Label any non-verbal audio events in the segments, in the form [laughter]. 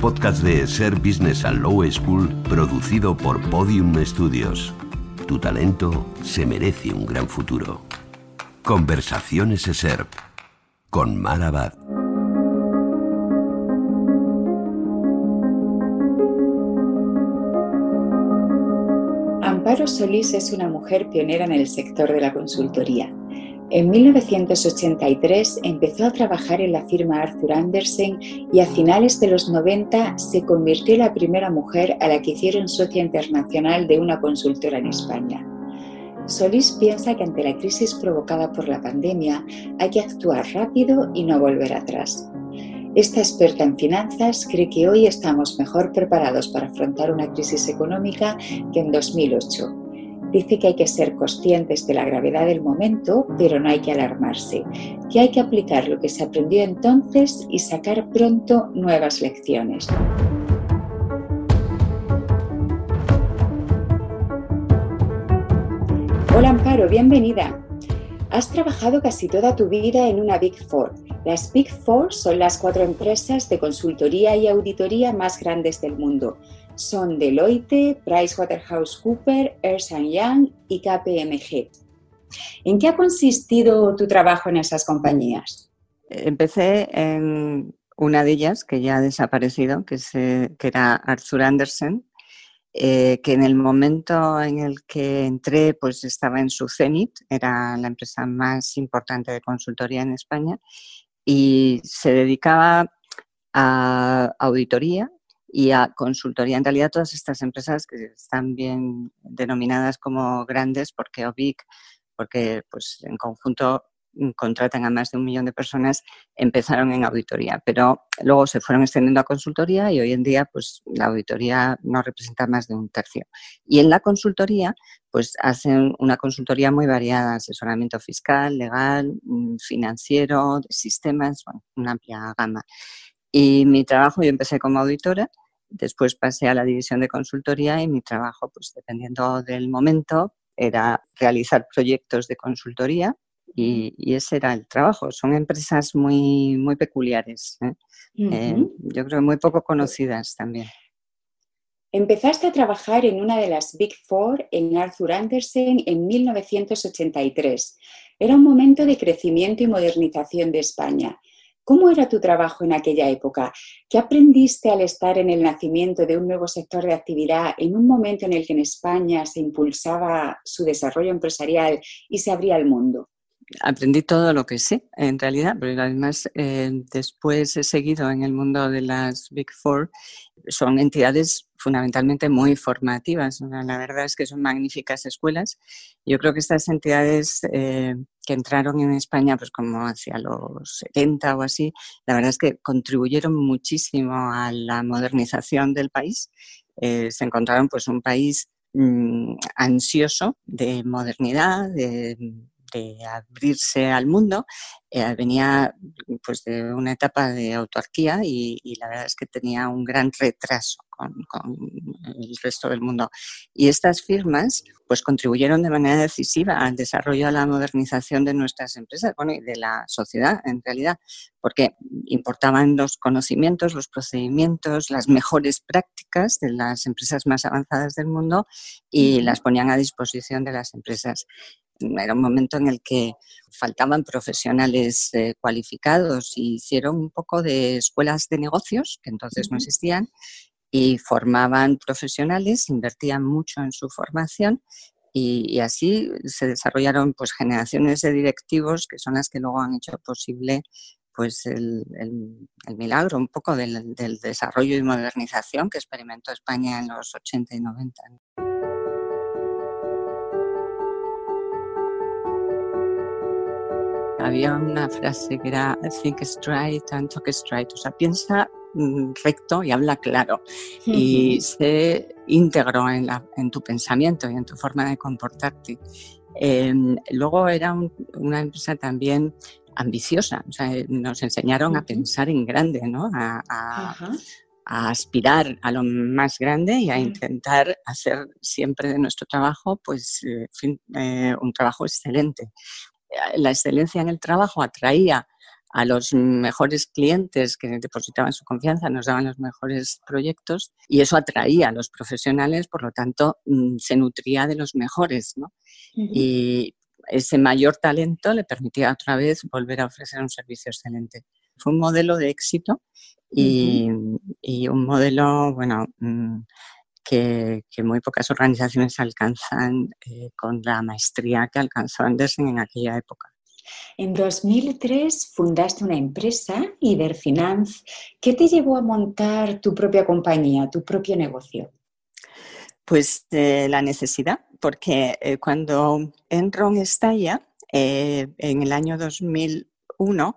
Podcast de Ser Business and Low School producido por Podium Studios. Tu talento se merece un gran futuro. Conversaciones SERP con Mar Abad. Amparo Solís es una mujer pionera en el sector de la consultoría. En 1983 empezó a trabajar en la firma Arthur Andersen y a finales de los 90 se convirtió en la primera mujer a la que hicieron socia internacional de una consultora en España. Solís piensa que ante la crisis provocada por la pandemia hay que actuar rápido y no volver atrás. Esta experta en finanzas cree que hoy estamos mejor preparados para afrontar una crisis económica que en 2008 Dice que hay que ser conscientes de la gravedad del momento, pero no hay que alarmarse, que hay que aplicar lo que se aprendió entonces y sacar pronto nuevas lecciones. Hola Amparo, bienvenida. Has trabajado casi toda tu vida en una Big Four. Las Big Four son las cuatro empresas de consultoría y auditoría más grandes del mundo son Deloitte, PricewaterhouseCoopers, Ernst Young y KPMG. ¿En qué ha consistido tu trabajo en esas compañías? Empecé en una de ellas, que ya ha desaparecido, que, era Arthur Andersen, eh, que en el momento en el que entré pues estaba en su cenit, era la empresa más importante de consultoría en España y se dedicaba a auditoría y a consultoría. En realidad, todas estas empresas que están bien denominadas como grandes, porque OBIC, porque pues, en conjunto contratan a más de un millón de personas, empezaron en auditoría, pero luego se fueron extendiendo a consultoría y hoy en día pues la auditoría no representa más de un tercio. Y en la consultoría pues hacen una consultoría muy variada, asesoramiento fiscal, legal, mm, financiero, sistemas, una amplia gama. Y mi trabajo, yo empecé como auditora, después pasé a la división de consultoría y mi trabajo, pues dependiendo del momento, era realizar proyectos de consultoría y, ese era el trabajo. Son empresas muy, muy peculiares, ¿eh? Eh, yo creo muy poco conocidas también. Empezaste a trabajar en una de las Big Four en Arthur Andersen en 1983. Era un momento de crecimiento y modernización de España. ¿Cómo era tu trabajo en aquella época? ¿Qué aprendiste al estar en el nacimiento de un nuevo sector de actividad en un momento en el que en España se impulsaba su desarrollo empresarial y se abría al mundo? Aprendí todo lo que sé, en realidad, pero además eh, después he seguido en el mundo de las Big Four. Son entidades fundamentalmente muy formativas. La verdad es que son magníficas escuelas. Yo creo que estas entidades eh, que entraron en España pues como hacia los 70 o así, la verdad es que contribuyeron muchísimo a la modernización del país. Eh, se encontraron pues un país mm, ansioso de modernidad, de de abrirse al mundo, eh, venía pues de una etapa de autarquía y, la verdad es que tenía un gran retraso con, el resto del mundo. Y estas firmas pues contribuyeron de manera decisiva al desarrollo, a la modernización de nuestras empresas, bueno, y de la sociedad en realidad, porque importaban los conocimientos, los procedimientos, las mejores prácticas de las empresas más avanzadas del mundo y las ponían a disposición de las empresas era un momento en el que faltaban profesionales eh, cualificados y hicieron un poco de escuelas de negocios, que entonces no existían, y formaban profesionales, invertían mucho en su formación y, así se desarrollaron pues generaciones de directivos que son las que luego han hecho posible pues el, milagro un poco del, del, desarrollo y modernización que experimentó España en los 80 y 90. Había una frase que era think straight and talk straight, o sea, piensa mm, recto y habla claro. Y sé íntegro en, en, tu pensamiento y en tu forma de comportarte. Em, luego era una empresa también ambiciosa, o sea, nos enseñaron a pensar en grande, ¿no? a, a aspirar a lo más grande y a intentar hacer siempre de nuestro trabajo pues, eh, eh, un trabajo excelente. La excelencia en el trabajo atraía a los mejores clientes que depositaban su confianza, nos daban los mejores proyectos y eso atraía a los profesionales, por lo tanto mm, se nutría de los mejores. ¿no? Y ese mayor talento le permitía otra vez volver a ofrecer un servicio excelente. Fue un modelo de éxito y, un modelo, bueno, que, muy pocas organizaciones alcanzan eh, con la maestría que alcanzó Andersen en aquella época. En 2003 fundaste una empresa, Iberfinanz. ¿Qué te llevó a montar tu propia compañía, tu propio negocio? Pues eh, la necesidad, porque eh, cuando Enron estalla en el año 2001,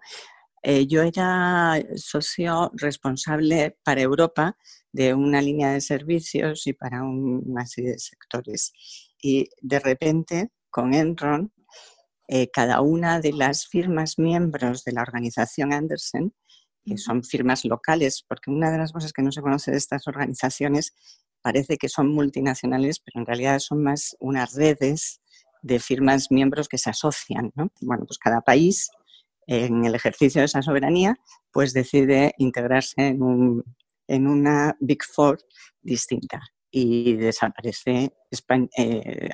eh, yo era socio responsable para Europa de una línea de servicios y para una serie de sectores. Y de repente, con Enron, eh, cada una de las firmas miembros de la organización Andersen, que son firmas locales, porque una de las cosas que no se conoce de estas organizaciones parece que son multinacionales, pero en realidad son más unas redes de firmas miembros que se asocian. Bueno, pues cada país en el ejercicio de esa soberanía, pues decide integrarse en, un, en una Big Four distinta y desaparece España, eh,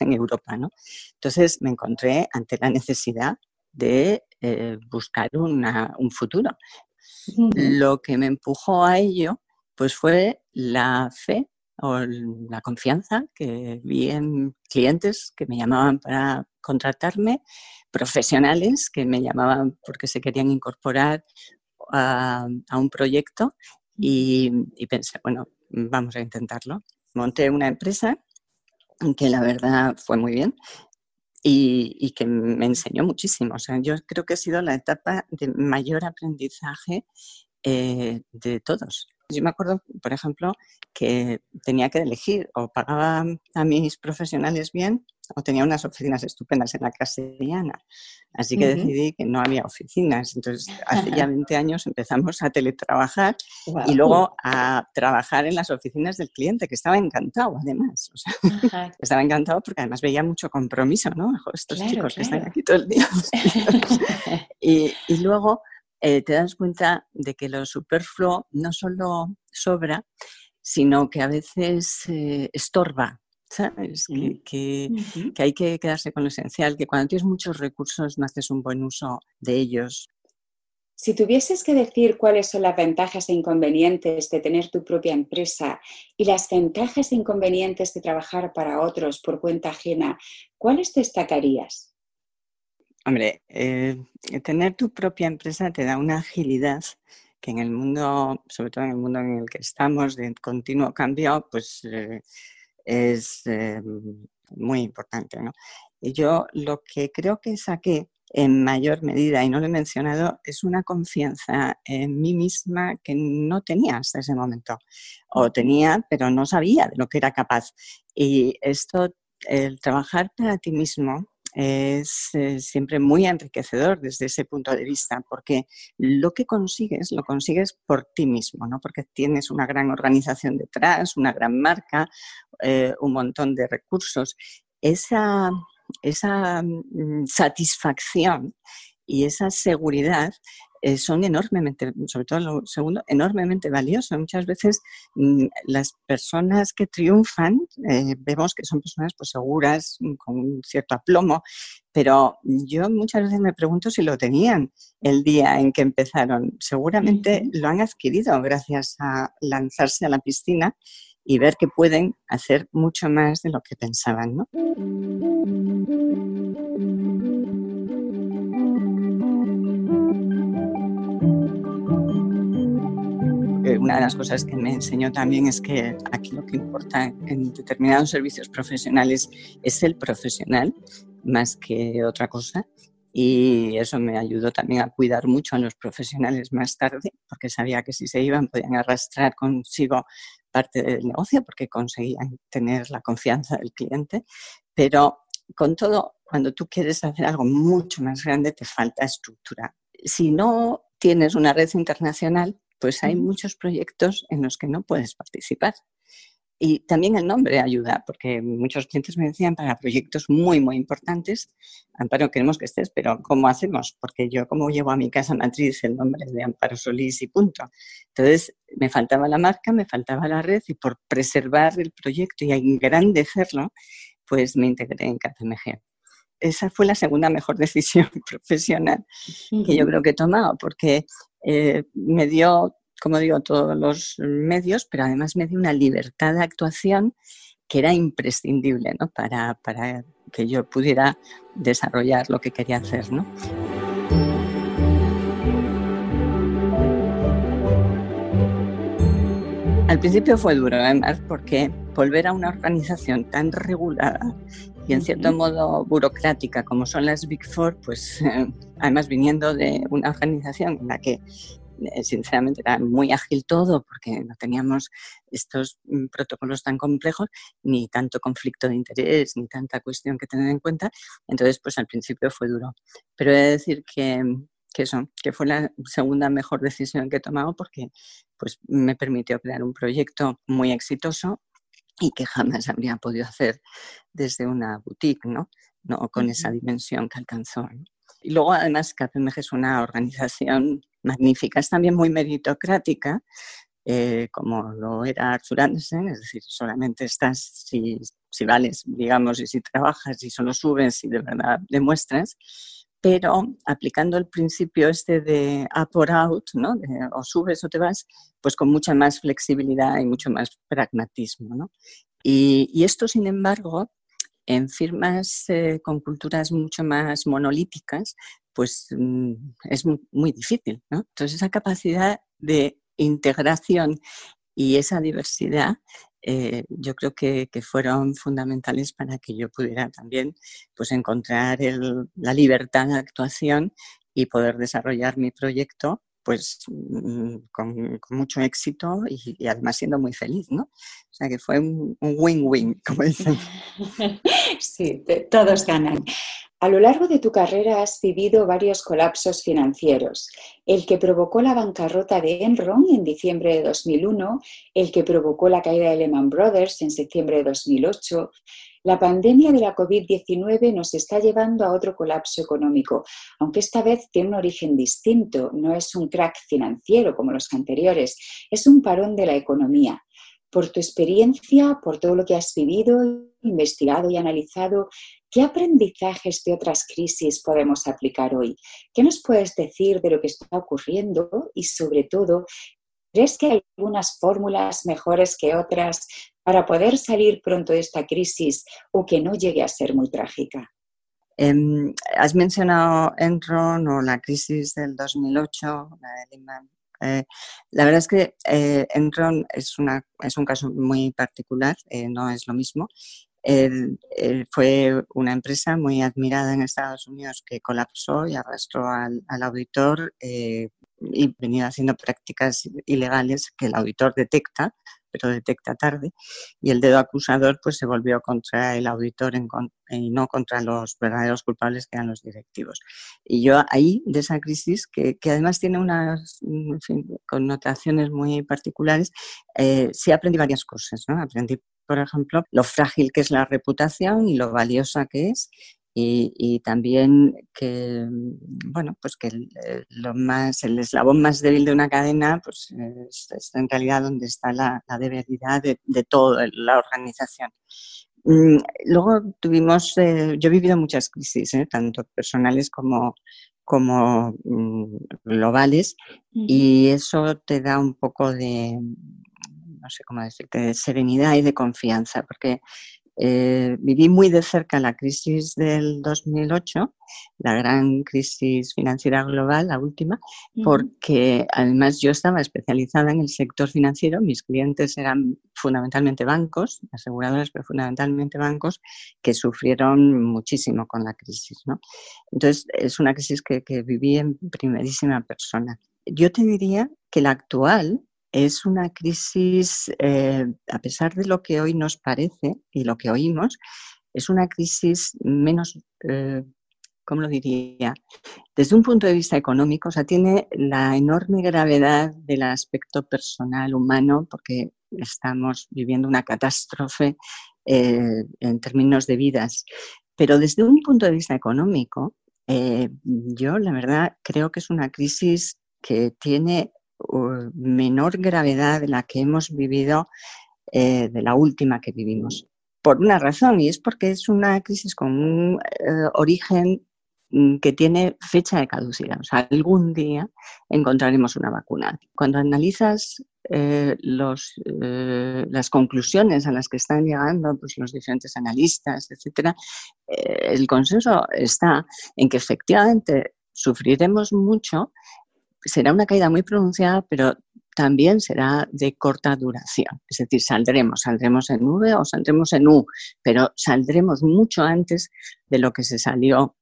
en Europa. ¿no? Entonces me encontré ante la necesidad de eh, buscar un futuro. Lo que me empujó a ello pues fue la fe o la confianza que vi en clientes que me llamaban para contratarme, profesionales que me llamaban porque se querían incorporar a, un proyecto y, pensé, bueno, vamos a intentarlo. Monté una empresa que la verdad fue muy bien y, que me enseñó muchísimo. O sea, yo creo que ha sido la etapa de mayor aprendizaje eh, de todos. Yo me acuerdo, por ejemplo, que tenía que elegir o pagaba a mis profesionales bien o tenía unas oficinas estupendas en la castellana. Así que decidí que no había oficinas. Entonces, hace ya [laughs] 20 años empezamos a teletrabajar y luego a trabajar en las oficinas del cliente, que estaba encantado además. estaba encantado porque además veía mucho compromiso, ¿no? estos chicos que están aquí todo el día. [laughs] [laughs] y, y luego eh, te das cuenta de que lo superfluo no solo sobra, sino que a veces eh, estorba. ¿Sabes? Que, hay que quedarse con lo esencial, que cuando tienes muchos recursos no haces un buen uso de ellos. Si tuvieses que decir cuáles son las ventajas e inconvenientes de tener tu propia empresa y las ventajas e inconvenientes de trabajar para otros por cuenta ajena, ¿cuáles destacarías? Hombre, eh, tener tu propia empresa te da una agilidad que en el mundo, sobre todo en el mundo en el que estamos, de continuo cambio, pues eh, es eh, muy importante. ¿no? Y yo lo que creo que saqué en mayor medida, y no lo he mencionado, es una confianza en mí misma que no tenía hasta ese momento. O tenía, pero no sabía de lo que era capaz. Y esto, el trabajar para ti mismo, es eh, siempre muy enriquecedor desde ese punto de vista, porque lo que consigues, lo consigues por ti mismo, ¿no? porque tienes una gran organización detrás, una gran marca, eh, un montón de recursos. Esa, esa mm, satisfacción y esa seguridad eh, son enormemente, sobre todo lo segundo, enormemente valiosos. Muchas veces mm, las personas que triunfan eh, vemos que son personas pues, seguras, mm, con un cierto aplomo, pero yo muchas veces me pregunto si lo tenían el día en que empezaron. Seguramente lo han adquirido gracias a lanzarse a la piscina y ver que pueden hacer mucho más de lo que pensaban. ¿no? Una de las cosas que me enseñó también es que aquí lo que importa en determinados servicios profesionales es el profesional más que otra cosa y eso me ayudó también a cuidar mucho a los profesionales más tarde, porque sabía que si se iban podían arrastrar consigo parte del negocio porque conseguían tener la confianza del cliente, pero con todo, cuando tú quieres hacer algo mucho más grande te falta estructura. Si no tienes una red internacional, pues hay muchos proyectos en los que no puedes participar. Y también el nombre ayuda, porque muchos clientes me decían para proyectos muy, muy importantes, Amparo, queremos que estés, pero ¿cómo hacemos? Porque yo, como llevo a mi casa matriz el nombre de Amparo Solís y punto. Entonces, me faltaba la marca, me faltaba la red y por preservar el proyecto y engrandecerlo, pues me integré en KPMG. Esa fue la segunda mejor [laughs] decisión profesional que yo creo que he tomado, porque eh, me dio como digo, todos los medios, pero además me dio una libertad de actuación que era imprescindible ¿no? para, para, que yo pudiera desarrollar lo que quería hacer. ¿no? Al principio fue duro, además, porque volver a una organización tan regulada y en cierto modo burocrática como son las Big Four, pues [laughs] además viniendo de una organización en la que eh, sinceramente era muy ágil todo porque no teníamos estos mm, protocolos tan complejos, ni tanto conflicto de interés, ni tanta cuestión que tener en cuenta. Entonces, pues al principio fue duro. Pero he de decir que, que eso, que fue la segunda mejor decisión que he tomado porque pues, me permitió crear un proyecto muy exitoso y que jamás habría podido hacer desde una boutique, ¿no? No con esa dimensión que alcanzó. Y luego, además, KPMG es una organización magnífica, es también muy meritocrática, eh, como lo era Arthur Andersen, es decir, solamente estás si, si, vales, digamos, y si trabajas y solo subes y de verdad demuestras, pero aplicando el principio este de up or out, ¿no? o subes o te vas, pues con mucha más flexibilidad y mucho más pragmatismo. ¿no? Y, esto, sin embargo, en firmas eh, con culturas mucho más monolíticas, pues mm, es muy, difícil. ¿no? Entonces, esa capacidad de integración y esa diversidad eh, yo creo que, fueron fundamentales para que yo pudiera también pues, encontrar la libertad de actuación y poder desarrollar mi proyecto pues mm, con, mucho éxito y, además siendo muy feliz, ¿no? O sea que fue un win-win, [laughs] como dicen. [laughs] Sí, todos ganan. A lo largo de tu carrera has vivido varios colapsos financieros. El que provocó la bancarrota de Enron en diciembre de 2001, el que provocó la caída de Lehman Brothers en septiembre de 2008, la pandemia de la COVID-19 nos está llevando a otro colapso económico, aunque esta vez tiene un origen distinto, no es un crack financiero como los anteriores, es un parón de la economía. Por tu experiencia, por todo lo que has vivido, investigado y analizado, ¿qué aprendizajes de otras crisis podemos aplicar hoy? ¿Qué nos puedes decir de lo que está ocurriendo y sobre todo, ¿Crees que hay algunas fórmulas mejores que otras para poder salir pronto de esta crisis o que no llegue a ser muy trágica? Em, has mencionado Enron o la crisis del 2008, la de Lehman. Eh, la verdad es que eh, Enron es, un caso muy particular, eh, no es lo mismo. Fue una empresa muy admirada en Estados Unidos que colapsó y arrastró al, al auditor y venía haciendo prácticas ilegales que el auditor detecta, pero detecta tarde, y el dedo acusador pues se volvió contra el auditor y no contra los verdaderos culpables que eran los directivos. Y yo ahí, de esa crisis, que, además tiene unas connotaciones muy particulares, eh, sí aprendí varias cosas. ¿no? Aprendí, por ejemplo, lo frágil que es la reputación y lo valiosa que es, y, también que, bueno, pues que el, lo más, el eslabón más débil de una cadena pues es, en realidad donde está la, debilidad de, de toda la organización. Mm, luego tuvimos, eh, yo he vivido muchas crisis, ¿eh? tanto personales como, como mm, globales, y eso te da un poco de, no sé cómo decirte, de serenidad y de confianza, porque eh, viví muy de cerca la crisis del 2008, la gran crisis financiera global, la última, porque además yo estaba especializada en el sector financiero, mis clientes eran fundamentalmente bancos, aseguradoras, pero fundamentalmente bancos, que sufrieron muchísimo con la crisis. ¿no? Entonces, es una crisis que, que viví en primerísima persona. Yo te diría que la actual es una crisis, eh, a pesar de lo que hoy nos parece y lo que oímos, es una crisis menos, eh, ¿cómo lo diría? Desde un punto de vista económico, o sea, tiene la enorme gravedad del aspecto personal, humano, porque estamos viviendo una catástrofe eh, en términos de vidas. Pero desde un punto de vista económico, yo la verdad creo que es una crisis que tiene menor gravedad de la que hemos vivido, eh, de la última que vivimos. Por una razón, y es porque es una crisis con un eh, origen mm, que tiene fecha de caducidad. O sea, algún día encontraremos una vacuna. Cuando analizas eh, los, las conclusiones a las que están llegando pues, los diferentes analistas, etc., el consenso está en que efectivamente sufriremos mucho, será una caída muy pronunciada, pero también será de corta duración. Es decir, saldremos, saldremos en V o saldremos en U, pero saldremos mucho antes de lo que se salió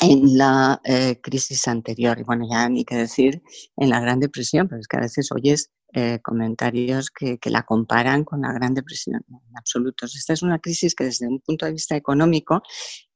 en la eh, crisis anterior. Y bueno, ya ni qué decir en la Gran Depresión, pero es que a veces oyes eh, comentarios que, que, la comparan con la Gran Depresión. En absoluto. Esta es una crisis que desde un punto de vista económico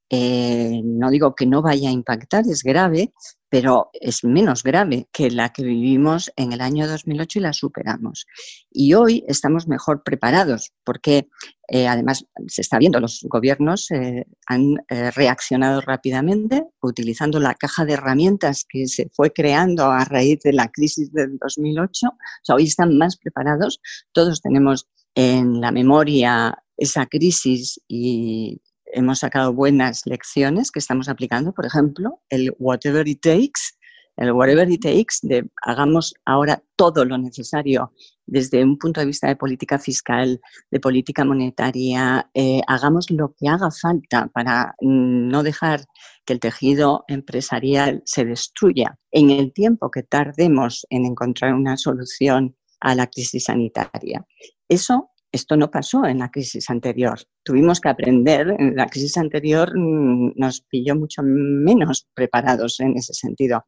eh, no digo que no vaya a impactar, es grave, pero es menos grave que la que vivimos en el año 2008 y la superamos. Y hoy estamos mejor preparados porque eh, además se está viendo, los gobiernos eh, han reaccionado rápidamente utilizando la caja de herramientas que se fue creando a raíz de la crisis del 2008. O sea, hoy están más preparados, todos tenemos en la memoria esa crisis y hemos sacado buenas lecciones que estamos aplicando, por ejemplo, el whatever it takes, el whatever it takes de hagamos ahora todo lo necesario desde un punto de vista de política fiscal, de política monetaria, eh, hagamos lo que haga falta para no dejar que el tejido empresarial se destruya en el tiempo que tardemos en encontrar una solución a la crisis sanitaria. Eso esto no pasó en la crisis anterior. Tuvimos que aprender. En la crisis anterior mm, nos pilló mucho menos preparados en ese sentido.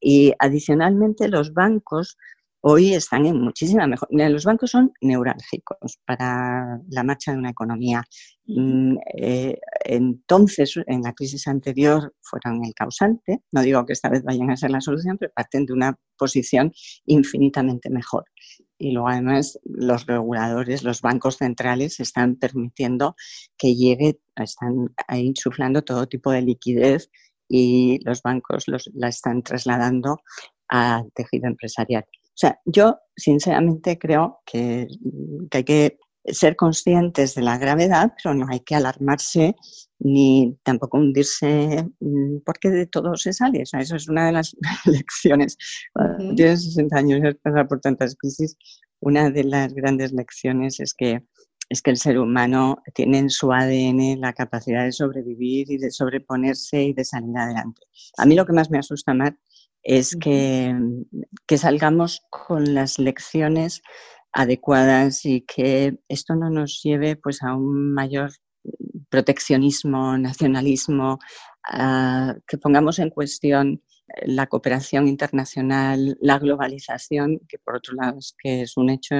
Y adicionalmente los bancos hoy están en muchísima mejor. Los bancos son neurálgicos para la marcha de una economía. Mm, eh, entonces, en la crisis anterior fueron el causante. No digo que esta vez vayan a ser la solución, pero parten de una posición infinitamente mejor y luego además los reguladores, los bancos centrales están permitiendo que llegue, están ahí insuflando todo tipo de liquidez y los bancos la están trasladando al tejido empresarial. O sea, yo sinceramente creo que, que hay que ser conscientes de la gravedad, pero no hay que alarmarse ni tampoco hundirse mm, porque de todo se sale. O eso es una de las [laughs] lecciones. Cuando tienes 60 años y has pasado por tantas crisis, una de las grandes lecciones es que, es que el ser humano tiene en su ADN la capacidad de sobrevivir y de sobreponerse y de salir adelante. A mí lo que más me asusta, más es que, que salgamos con las lecciones adecuadas y que esto no nos lleve pues a un mayor proteccionismo, nacionalismo, que pongamos en cuestión la cooperación internacional, la globalización, que por otro lado es que es un hecho,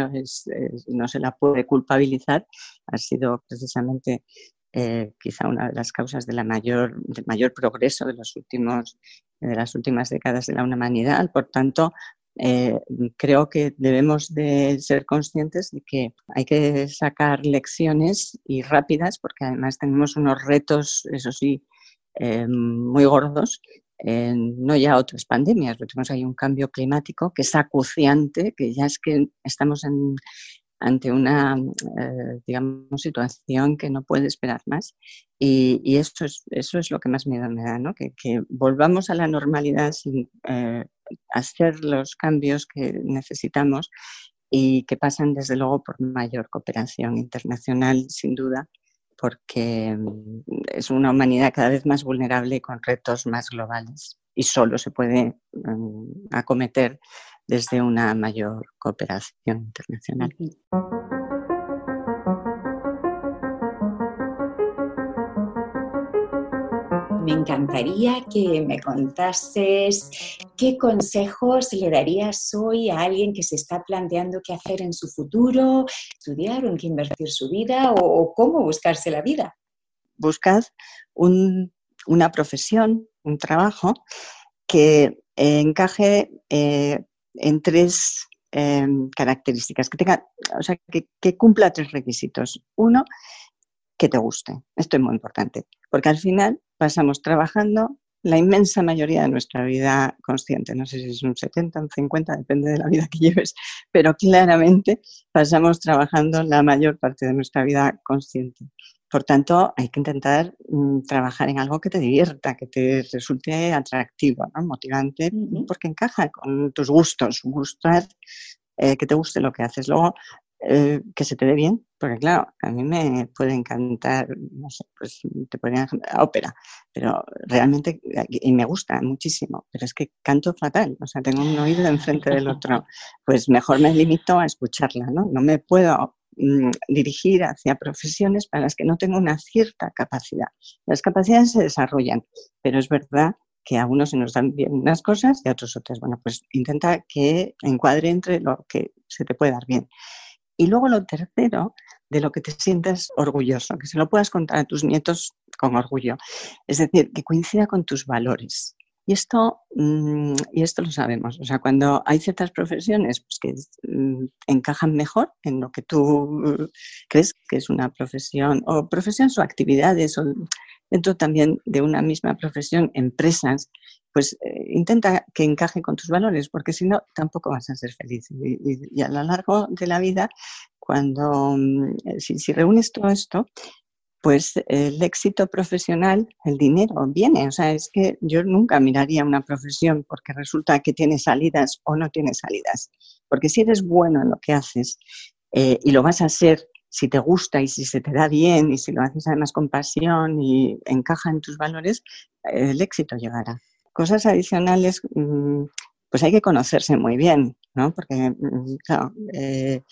no se la puede culpabilizar, ha sido precisamente eh, quizá una de las causas de mayor, del mayor progreso de, los últimos, de las últimas décadas de la humanidad. Por tanto, eh, creo que debemos de ser conscientes de que hay que sacar lecciones y rápidas, porque además tenemos unos retos, eso sí, eh, muy gordos, no ya otras pandemias, pero tenemos ahí un cambio climático que es acuciante, que ya es que estamos ante una eh, digamos, situación que no puede esperar más. Y, eso, es, eso es lo que más miedo me da, ¿no? que, volvamos a la normalidad sin hacer los cambios que necesitamos y que pasan desde luego por mayor cooperación internacional, sin duda, porque mm, es una humanidad cada vez más vulnerable con retos más globales y solo se puede mm, acometer desde una mayor cooperación internacional. me encantaría que me contases qué consejos le darías hoy a alguien que se está planteando qué hacer en su futuro, estudiar o en qué invertir su vida o, cómo buscarse la vida. Buscad una profesión, un trabajo que encaje eh, en tres em, características, que tenga, o sea, que cumpla tres requisitos. Uno, que te guste. Esto es muy importante, porque al final pasamos trabajando la inmensa mayoría de nuestra vida consciente. No sé si es un 70, un 50, depende de la vida que [laughs] lleves, pero claramente pasamos trabajando la mayor parte de nuestra vida consciente. Por tanto, hay que intentar mm, trabajar en algo que te divierta, que te resulte atractivo, motivante, porque encaja con tus gustos, gustar, eh, que te guste lo que haces. Luego, eh, que se te dé bien, porque claro, a mí me puede encantar, no sé, pues te podría ópera, pero realmente, y me gusta muchísimo, pero es que canto fatal, o sea, tengo un oído enfrente del otro, pues mejor me limito a escucharla, ¿no? No me puedo mm, dirigir hacia profesiones para las que no tengo una cierta capacidad. Las capacidades se desarrollan, pero es verdad que a unos se nos dan bien unas cosas y a otros otras. Bueno, pues intenta que encuadre entre lo que se te puede dar bien. Y luego lo tercero, de lo que te sientas orgulloso, que se lo puedas contar a tus nietos con orgullo. Es decir, que coincida con tus valores. Y esto, mm, y esto lo sabemos. O sea, cuando hay ciertas profesiones pues, que mm, encajan mejor en lo que tú crees que es una profesión, o profesiones o actividades, o dentro también de una misma profesión, empresas, pues eh, intenta que encaje con tus valores, porque si no, tampoco vas a ser feliz. Y, a lo largo de la vida, cuando, mm, eh, si, reúnes todo esto, pues el éxito profesional, el dinero viene. O sea, es que yo nunca miraría una profesión porque resulta que tiene salidas o no tiene salidas. Porque si eres bueno en lo que haces eh, y lo vas a ser si te gusta y si se te da bien y si lo haces además con pasión y encaja en tus valores, el éxito llegará cosas adicionales, mm, pues hay que conocerse muy bien, ¿no? Porque, mm, claro, eh,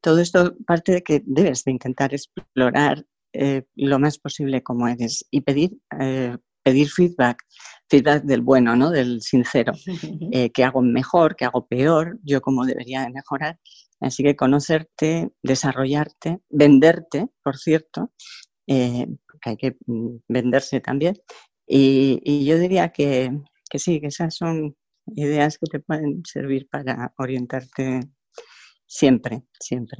todo esto parte de que debes de intentar explorar eh, lo más posible como eres y pedir, eh, pedir feedback, feedback del bueno, ¿no? Del sincero, [laughs] que hago mejor, que hago peor, yo cómo debería de mejorar. Así que conocerte, desarrollarte, venderte, por cierto, que hay que mm, venderse también. y yo diría que, que sí, que esas son ideas que te pueden servir para orientarte siempre, siempre.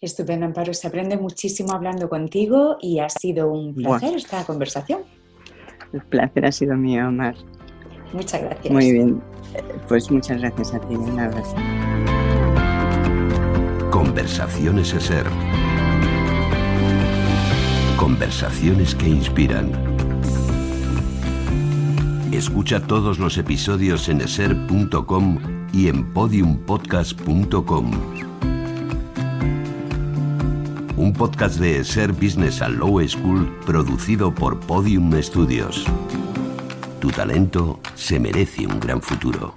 Estupendo, Amparo. Se aprende muchísimo hablando contigo y ha sido un placer esta conversación. El placer ha sido mío, Omar. Muchas gracias. Muy bien. Pues muchas gracias a ti. Un abrazo. Conversaciones ser. Conversaciones que inspiran. Escucha todos los episodios en eser.com y en podiumpodcast.com. Un podcast de Eser Business and Low School producido por Podium Studios. Tu talento se merece un gran futuro.